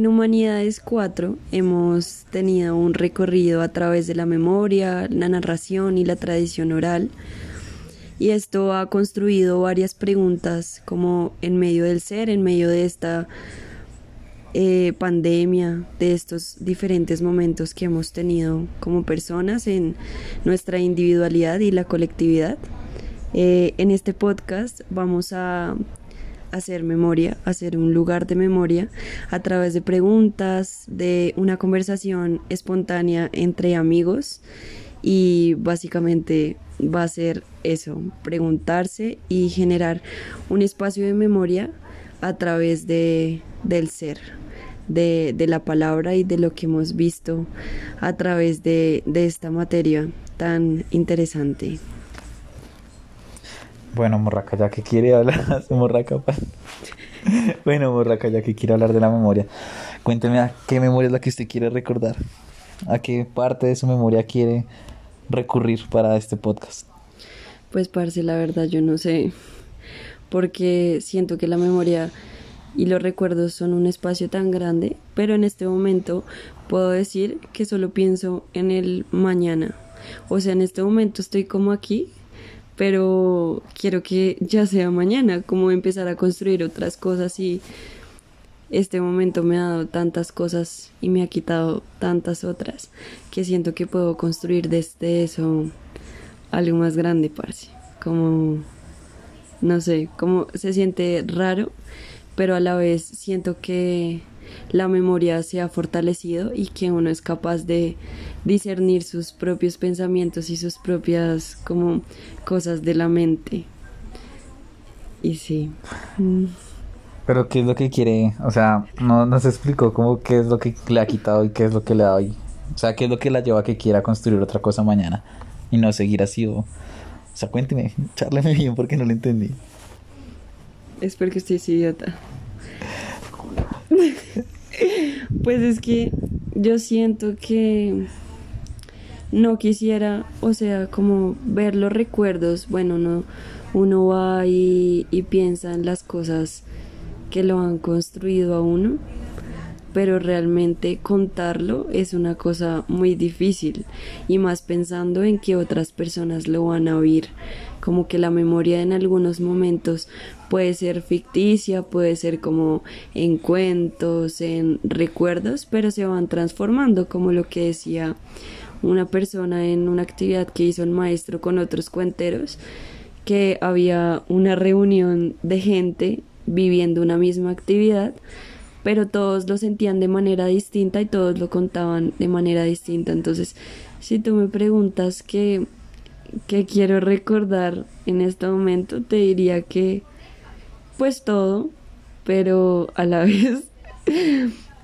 En Humanidades 4 hemos tenido un recorrido a través de la memoria, la narración y la tradición oral. Y esto ha construido varias preguntas como en medio del ser, en medio de esta eh, pandemia, de estos diferentes momentos que hemos tenido como personas en nuestra individualidad y la colectividad. Eh, en este podcast vamos a hacer memoria, hacer un lugar de memoria a través de preguntas, de una conversación espontánea entre amigos y básicamente va a ser eso, preguntarse y generar un espacio de memoria a través de, del ser, de, de, la palabra y de lo que hemos visto a través de, de esta materia tan interesante. Bueno, Morraca, ya que quiere hablar, bueno, Morraca, ya que quiere hablar de la memoria, cuénteme a qué memoria es la que usted quiere recordar, a qué parte de su memoria quiere recurrir para este podcast. Pues, parce, la verdad, yo no sé, porque siento que la memoria y los recuerdos son un espacio tan grande, pero en este momento puedo decir que solo pienso en el mañana. O sea, en este momento estoy como aquí pero quiero que ya sea mañana, como empezar a construir otras cosas y este momento me ha dado tantas cosas y me ha quitado tantas otras que siento que puedo construir desde eso algo más grande, parce. Como, no sé, como se siente raro, pero a la vez siento que la memoria se ha fortalecido y que uno es capaz de discernir sus propios pensamientos y sus propias como cosas de la mente. Y sí. Mm. Pero ¿qué es lo que quiere? O sea, no nos explicó cómo qué es lo que le ha quitado y qué es lo que le da hoy. O sea, qué es lo que la lleva a que quiera construir otra cosa mañana y no seguir así o... O sea, cuénteme, charleme bien porque no lo entendí. Es porque estoy idiota. pues es que yo siento que no quisiera, o sea, como ver los recuerdos, bueno, no, uno va y, y piensa en las cosas que lo han construido a uno, pero realmente contarlo es una cosa muy difícil y más pensando en que otras personas lo van a oír. Como que la memoria en algunos momentos puede ser ficticia, puede ser como en cuentos, en recuerdos, pero se van transformando, como lo que decía una persona en una actividad que hizo el maestro con otros cuenteros, que había una reunión de gente viviendo una misma actividad, pero todos lo sentían de manera distinta y todos lo contaban de manera distinta. Entonces, si tú me preguntas que que quiero recordar en este momento, te diría que pues todo, pero a la vez,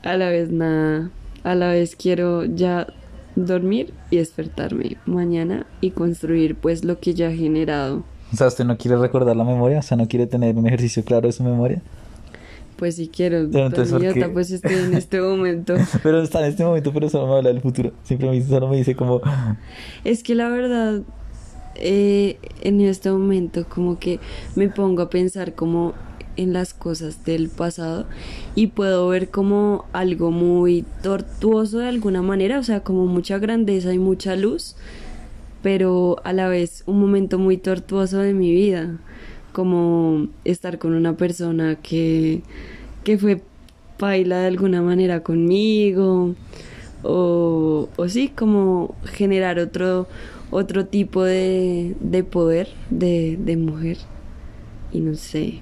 a la vez nada, a la vez quiero ya dormir y despertarme mañana y construir pues lo que ya he generado. O sea, ¿usted no quiere recordar la memoria? O sea, ¿no quiere tener un ejercicio claro de su memoria? Pues sí quiero, pero entonces, pues estoy en este momento. pero está en este momento, pero solo me habla del futuro. Siempre me, solo me dice como... Es que la verdad, eh, en este momento como que me pongo a pensar como en las cosas del pasado y puedo ver como algo muy tortuoso de alguna manera, o sea, como mucha grandeza y mucha luz, pero a la vez un momento muy tortuoso de mi vida, como estar con una persona que, que fue baila de alguna manera conmigo, o, o sí, como generar otro, otro tipo de, de poder de, de mujer. Y no sé,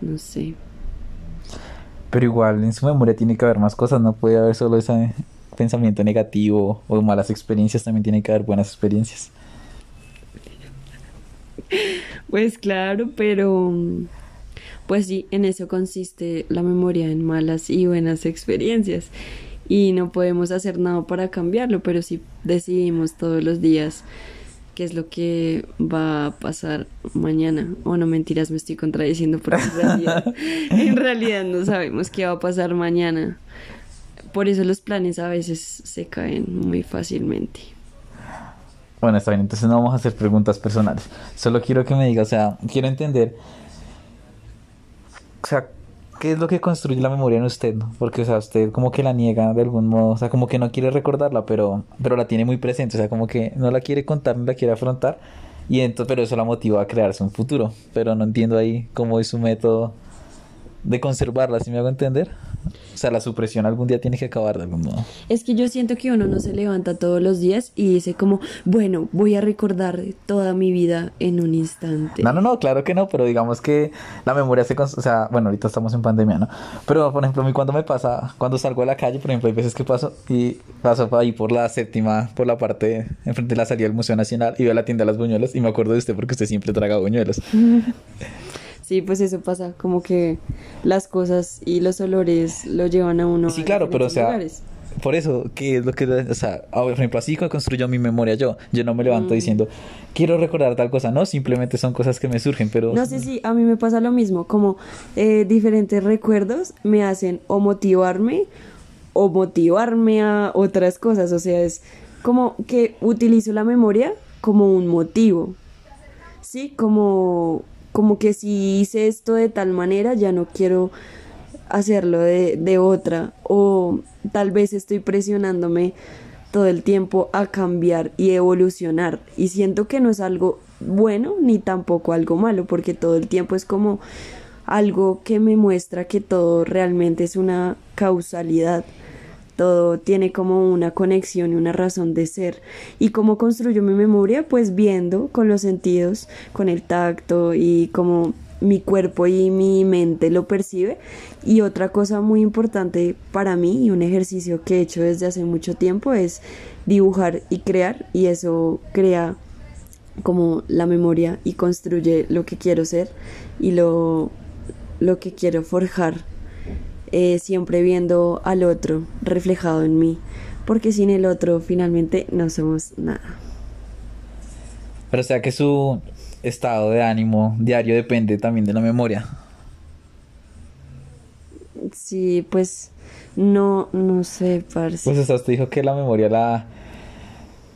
no sé. Pero igual en su memoria tiene que haber más cosas, no puede haber solo ese pensamiento negativo o malas experiencias, también tiene que haber buenas experiencias. Pues claro, pero pues sí, en eso consiste la memoria, en malas y buenas experiencias y no podemos hacer nada para cambiarlo, pero si decidimos todos los días qué es lo que va a pasar mañana. O no mentiras, me estoy contradiciendo porque en realidad, en realidad no sabemos qué va a pasar mañana. Por eso los planes a veces se caen muy fácilmente. Bueno, está bien, entonces no vamos a hacer preguntas personales. Solo quiero que me diga, o sea, quiero entender, o sea, ¿Qué es lo que construye la memoria en usted? Porque, o sea, usted como que la niega de algún modo, o sea, como que no quiere recordarla, pero, pero la tiene muy presente, o sea, como que no la quiere contar, no la quiere afrontar, y entonces, pero eso la motiva a crearse un futuro, pero no entiendo ahí cómo es su método de conservarla, si me hago entender. O sea, la supresión algún día tiene que acabar de algún modo. Es que yo siento que uno no se levanta todos los días y dice como, bueno, voy a recordar toda mi vida en un instante. No, no, no, claro que no, pero digamos que la memoria se... O sea, bueno, ahorita estamos en pandemia, ¿no? Pero, por ejemplo, a mí cuando me pasa, cuando salgo a la calle, por ejemplo, hay veces que paso y paso ahí por la séptima, por la parte, enfrente de la salida del Museo Nacional y veo la tienda de las buñuelas y me acuerdo de usted porque usted siempre traga buñuelos. Sí, pues eso pasa, como que las cosas y los olores lo llevan a uno. Sí, a claro, pero o sea, lugares. por eso, ¿qué es lo que, o sea, por ejemplo, así que construyo mi memoria yo, yo no me levanto Mm. diciendo, quiero recordar tal cosa, no, simplemente son cosas que me surgen, pero... No sé si a mí me pasa lo mismo, como eh, diferentes recuerdos me hacen o motivarme o motivarme a otras cosas, o sea, es como que utilizo la memoria como un motivo, ¿sí? Como, como que si hice esto de tal manera, ya no quiero hacerlo de, de otra, o tal vez estoy presionándome todo el tiempo a cambiar y evolucionar, y siento que no es algo bueno ni tampoco algo malo, porque todo el tiempo es como algo que me muestra que todo realmente es una causalidad todo tiene como una conexión y una razón de ser. ¿Y cómo construyo mi memoria? Pues viendo con los sentidos, con el tacto y como mi cuerpo y mi mente lo percibe. Y otra cosa muy importante para mí y un ejercicio que he hecho desde hace mucho tiempo es dibujar y crear y eso crea como la memoria y construye lo que quiero ser y lo, lo que quiero forjar eh, siempre viendo al otro reflejado en mí, porque sin el otro finalmente no somos nada. Pero o sea que su estado de ánimo diario depende también de la memoria. Sí, pues no, no sé, parce. Pues usted dijo que la memoria la,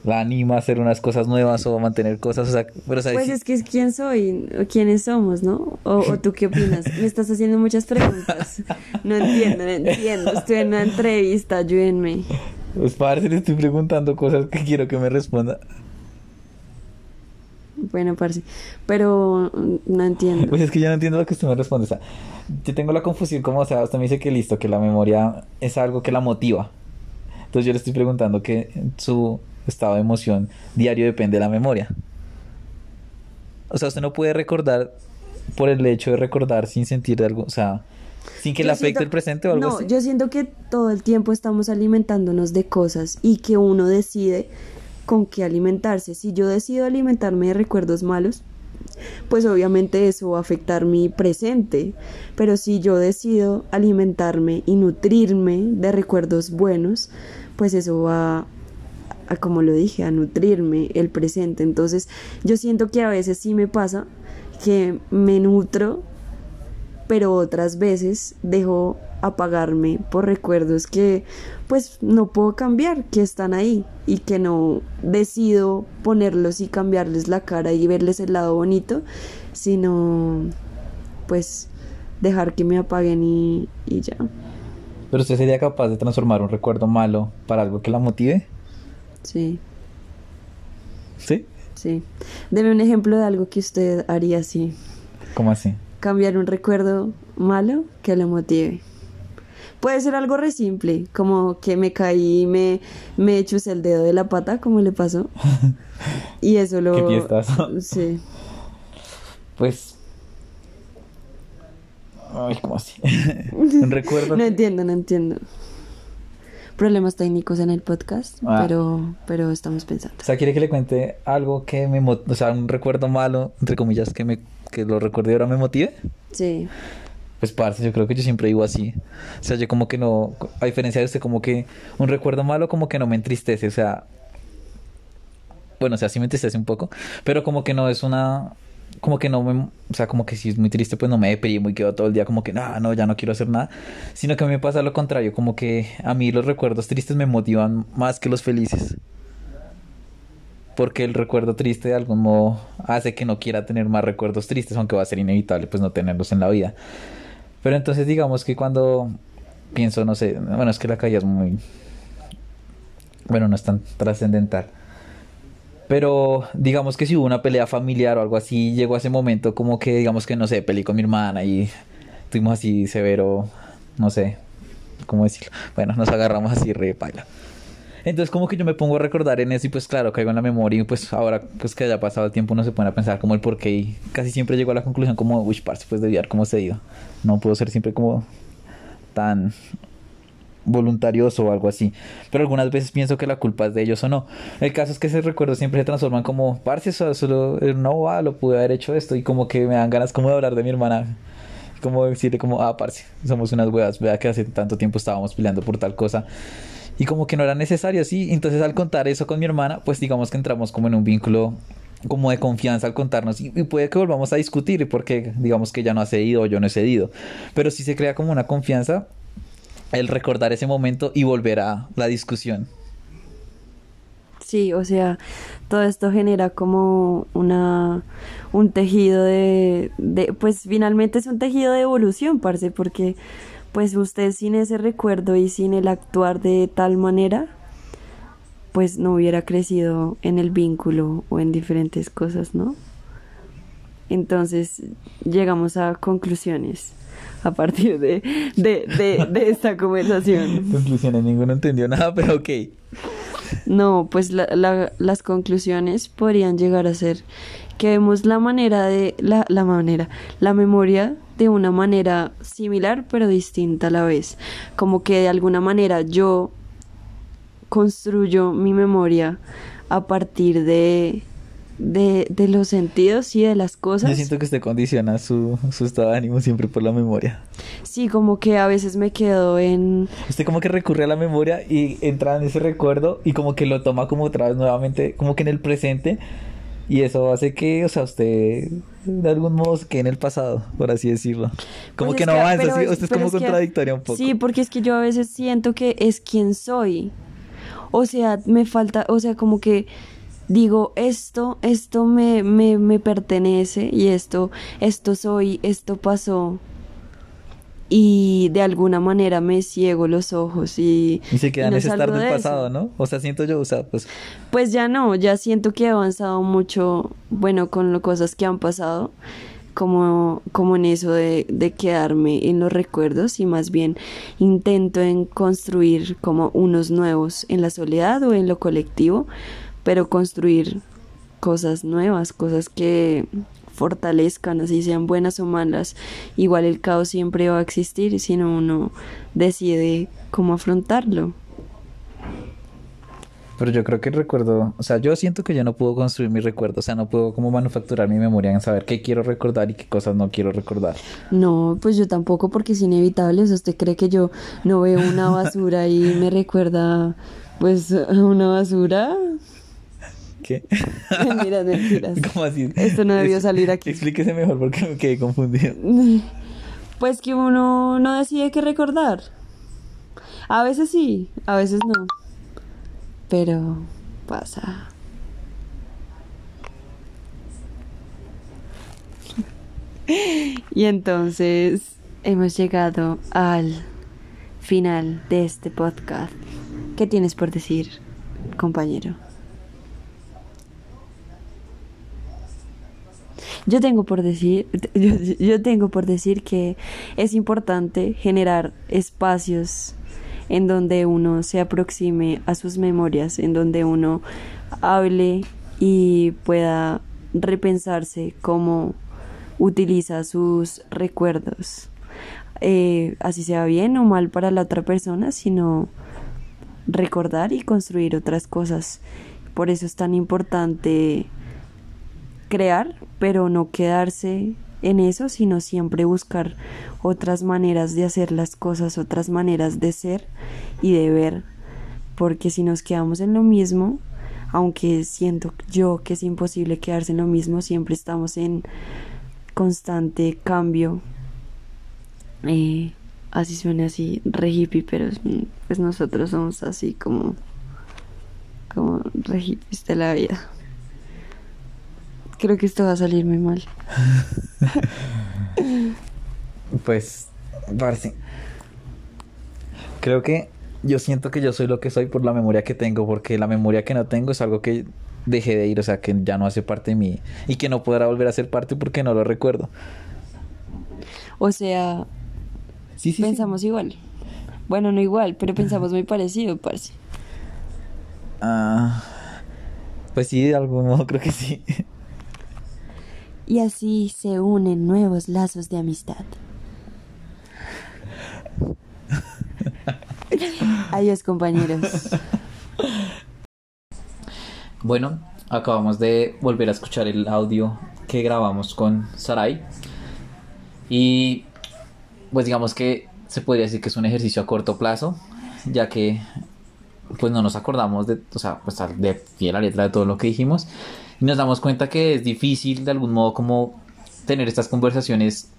la anima a hacer unas cosas nuevas o a mantener cosas, o sea, pero sea, Pues es que es quién soy, o quiénes somos, ¿no? O, o tú qué opinas. Me estás haciendo muchas preguntas. No entiendo, no entiendo. Estoy en una entrevista, ayúdenme. pues parce, le estoy preguntando cosas que quiero que me responda. Bueno, parce, pero no entiendo. Pues es que yo no entiendo lo que usted me responde, o sea, yo tengo la confusión como, o sea, usted me dice que listo, que la memoria es algo que la motiva. Entonces yo le estoy preguntando que su estado de emoción diario depende de la memoria. O sea, usted no puede recordar por el hecho de recordar sin sentir algo, o sea, sin que le afecte siento- el presente o algo no, así. yo siento que todo el tiempo estamos alimentándonos de cosas y que uno decide con qué alimentarse. Si yo decido alimentarme de recuerdos malos, pues obviamente eso va a afectar mi presente. Pero si yo decido alimentarme y nutrirme de recuerdos buenos, pues eso va a, como lo dije, a nutrirme el presente. Entonces, yo siento que a veces sí me pasa que me nutro pero otras veces dejo apagarme por recuerdos que pues no puedo cambiar, que están ahí y que no decido ponerlos y cambiarles la cara y verles el lado bonito, sino pues dejar que me apaguen y, y ya. Pero usted sería capaz de transformar un recuerdo malo para algo que la motive, Sí, ¿sí? sí. Deme un ejemplo de algo que usted haría así. ¿Cómo así? cambiar un recuerdo malo que lo motive. Puede ser algo re simple, como que me caí y me, me chusé el dedo de la pata, como le pasó. Y eso lo... Qué fiestazo. Sí. Pues. Ay, ¿cómo así? un recuerdo. No entiendo, no entiendo. Problemas técnicos en el podcast, Ah. pero, pero estamos pensando. O sea, quiere que le cuente algo que me. O sea, un recuerdo malo, entre comillas, que me que lo recuerde y ahora me motive. Sí. Pues, parce, yo creo que yo siempre digo así. O sea, yo como que no. A diferencia de usted, como que un recuerdo malo, como que no me entristece. O sea. Bueno, o sea, sí me entristece un poco. Pero como que no es una. Como que no me. O sea, como que si es muy triste, pues no me deprimo y quedo todo el día como que, no, no, ya no quiero hacer nada. Sino que a mí me pasa lo contrario. Como que a mí los recuerdos tristes me motivan más que los felices. Porque el recuerdo triste de algún modo hace que no quiera tener más recuerdos tristes, aunque va a ser inevitable pues no tenerlos en la vida. Pero entonces digamos que cuando pienso, no sé, bueno, es que la calle es muy... Bueno, no es tan trascendental. Pero digamos que si hubo una pelea familiar o algo así, llegó a ese momento como que digamos que no sé, peleé con mi hermana y estuvimos así severo, no sé, ¿cómo decirlo? Bueno, nos agarramos así re paila. Entonces como que yo me pongo a recordar en eso y pues claro, caigo en la memoria y pues ahora pues que haya pasado el tiempo uno se pone a pensar como el por qué y casi siempre llego a la conclusión como, uy, parce, pues debía haber como cedido. No puedo ser siempre como tan voluntarioso o algo así. Pero algunas veces pienso que la culpa es de ellos o no. El caso es que ese recuerdo siempre se transforman como, parce, solo no va, lo pude haber hecho esto y como que me dan ganas como de hablar de mi hermana. Como decirle como, ah, parce, somos unas huevas, vea que hace tanto tiempo estábamos peleando por tal cosa y como que no era necesario, sí. Entonces al contar eso con mi hermana, pues digamos que entramos como en un vínculo como de confianza al contarnos y, puede que volvamos a discutir porque digamos que ya no ha cedido o yo no he cedido, pero sí se crea como una confianza el recordar ese momento y volver a la discusión. Sí, o sea, todo esto genera como una un tejido de, de pues finalmente es un tejido de evolución, parce, porque pues usted sin ese recuerdo y sin el actuar de tal manera, pues no hubiera crecido en el vínculo o en diferentes cosas, ¿no? Entonces llegamos a conclusiones a partir de, de, de, esta conversación. Conclusiones, ninguno entendió nada, pero ok. No, pues la, las conclusiones podrían llegar a ser que vemos la manera de, la, la manera, la memoria de una manera similar pero distinta a la vez. Como que de alguna manera yo construyo mi memoria a partir de, de, de los sentidos y de las cosas. Yo siento que usted condiciona su, su estado de ánimo siempre por la memoria. Sí, como que a veces me quedo en... Usted como que recurre a la memoria y entra en ese recuerdo y como que lo toma como otra vez nuevamente, como que en el presente y eso hace que, o sea, usted de algún modo que en el pasado, por así decirlo. Como pues que no avanza, usted es como contradictoria un poco. Sí, porque es que yo a veces siento que es quien soy. O sea, me falta, o sea, como que digo, esto, esto me, me, me pertenece y esto, esto soy, esto pasó y de alguna manera me ciego los ojos y... Y se queda en ese estar del pasado, ¿no? O sea, siento yo, o sea, pues... Pues ya no, ya siento que he avanzado mucho, bueno, con las cosas que han pasado, como, como en eso de, de quedarme en los recuerdos y más bien intento en construir como unos nuevos en la soledad o en lo colectivo, pero construir cosas nuevas, cosas que fortalezcan, así sean buenas o malas, igual el caos siempre va a existir si no uno decide cómo afrontarlo. Pero yo creo que el recuerdo, o sea, yo siento que yo no puedo construir mi recuerdo, o sea, no puedo como manufacturar mi memoria en saber qué quiero recordar y qué cosas no quiero recordar. No, pues yo tampoco porque es inevitable, o usted cree que yo no veo una basura y me recuerda pues una basura, ¿Qué? mentiras, mentiras. ¿Cómo así? Esto no debió salir aquí. Explíquese mejor porque me quedé confundido. Pues que uno no decide qué recordar. A veces sí, a veces no. Pero pasa. Y entonces hemos llegado al final de este podcast. ¿Qué tienes por decir, compañero? Yo tengo por decir, yo, tengo por decir que es importante generar espacios en donde uno se aproxime a sus memorias, en donde uno hable y pueda repensarse cómo utiliza sus recuerdos, eh, así sea bien o mal para la otra persona, sino recordar y construir otras cosas. Por eso es tan importante crear, pero no quedarse en eso, sino siempre buscar otras maneras de hacer las cosas, otras maneras de ser y de ver, porque si nos quedamos en lo mismo, aunque siento yo que es imposible quedarse en lo mismo, siempre estamos en constante cambio. Eh, así suena así, re hippie, pero pues nosotros somos así como, como re hippies de la vida. Creo que esto va a salir muy mal. pues Parce. Creo que yo siento que yo soy lo que soy por la memoria que tengo, porque la memoria que no tengo es algo que dejé de ir, o sea, que ya no hace parte de mí y que no podrá volver a ser parte porque no lo recuerdo. O sea, Sí, sí, pensamos igual. Bueno, no igual, pero pensamos muy parecido, parce. Ah, pues sí, de algún modo creo que sí. Y así se unen nuevos lazos de amistad. Adiós, compañeros. Bueno, acabamos de volver a escuchar el audio que grabamos con Sarai. Y pues digamos que se podría decir que es un ejercicio a corto plazo, ya que pues no nos acordamos de, o sea, pues de a la letra de todo lo que dijimos y nos damos cuenta que es difícil de algún modo como tener estas conversaciones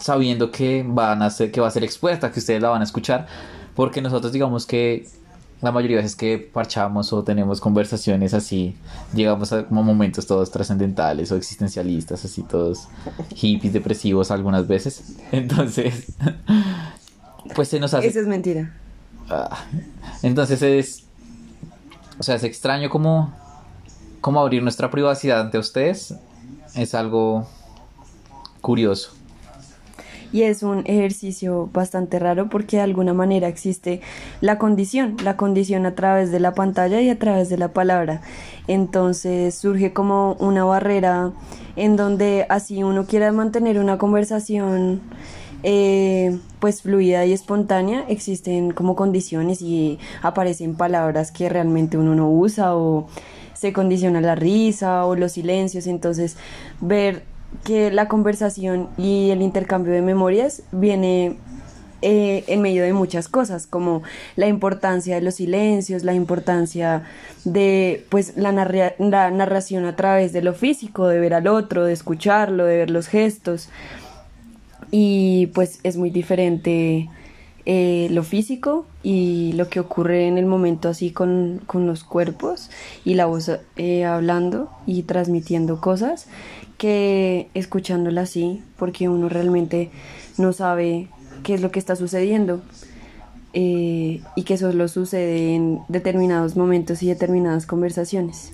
sabiendo que van a ser que va a ser expuesta, que ustedes la van a escuchar, porque nosotros digamos que la mayoría de veces que parchamos o tenemos conversaciones así, llegamos a como momentos todos trascendentales o existencialistas, así todos hippies, depresivos algunas veces. Entonces, pues se nos hace... Eso es mentira. Ah, entonces es... O sea, es extraño como, como abrir nuestra privacidad ante ustedes. Es algo curioso. Y es un ejercicio bastante raro porque de alguna manera existe la condición, la condición a través de la pantalla y a través de la palabra. Entonces surge como una barrera en donde así uno quiera mantener una conversación eh, pues fluida y espontánea, existen como condiciones y aparecen palabras que realmente uno no usa o se condiciona la risa o los silencios. Entonces ver que la conversación y el intercambio de memorias viene eh, en medio de muchas cosas, como la importancia de los silencios, la importancia de pues la, narra la narración a través de lo físico, de ver al otro, de escucharlo, de ver los gestos. Y pues es muy diferente eh, lo físico y lo que ocurre en el momento así con, con los cuerpos y la voz eh, hablando y transmitiendo cosas que escuchándola así, porque uno realmente no sabe qué es lo que está sucediendo eh, y que solo sucede en determinados momentos y determinadas conversaciones.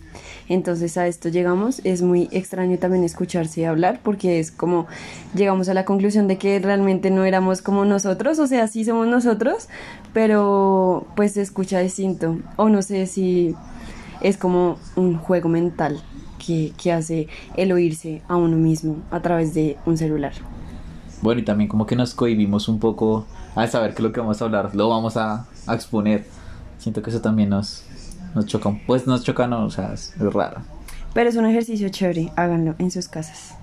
Entonces a esto llegamos, es muy extraño también escucharse hablar porque es como llegamos a la conclusión de que realmente no éramos como nosotros, o sea, sí somos nosotros, pero pues se escucha distinto o no sé si es como un juego mental que, que hace el oírse a uno mismo a través de un celular. Bueno, y también como que nos cohibimos un poco a saber que lo que vamos a hablar lo vamos a, a exponer. Siento que eso también nos, nos choca. Pues nos choca, no, o sea, es, es raro. Pero es un ejercicio chévere, háganlo en sus casas.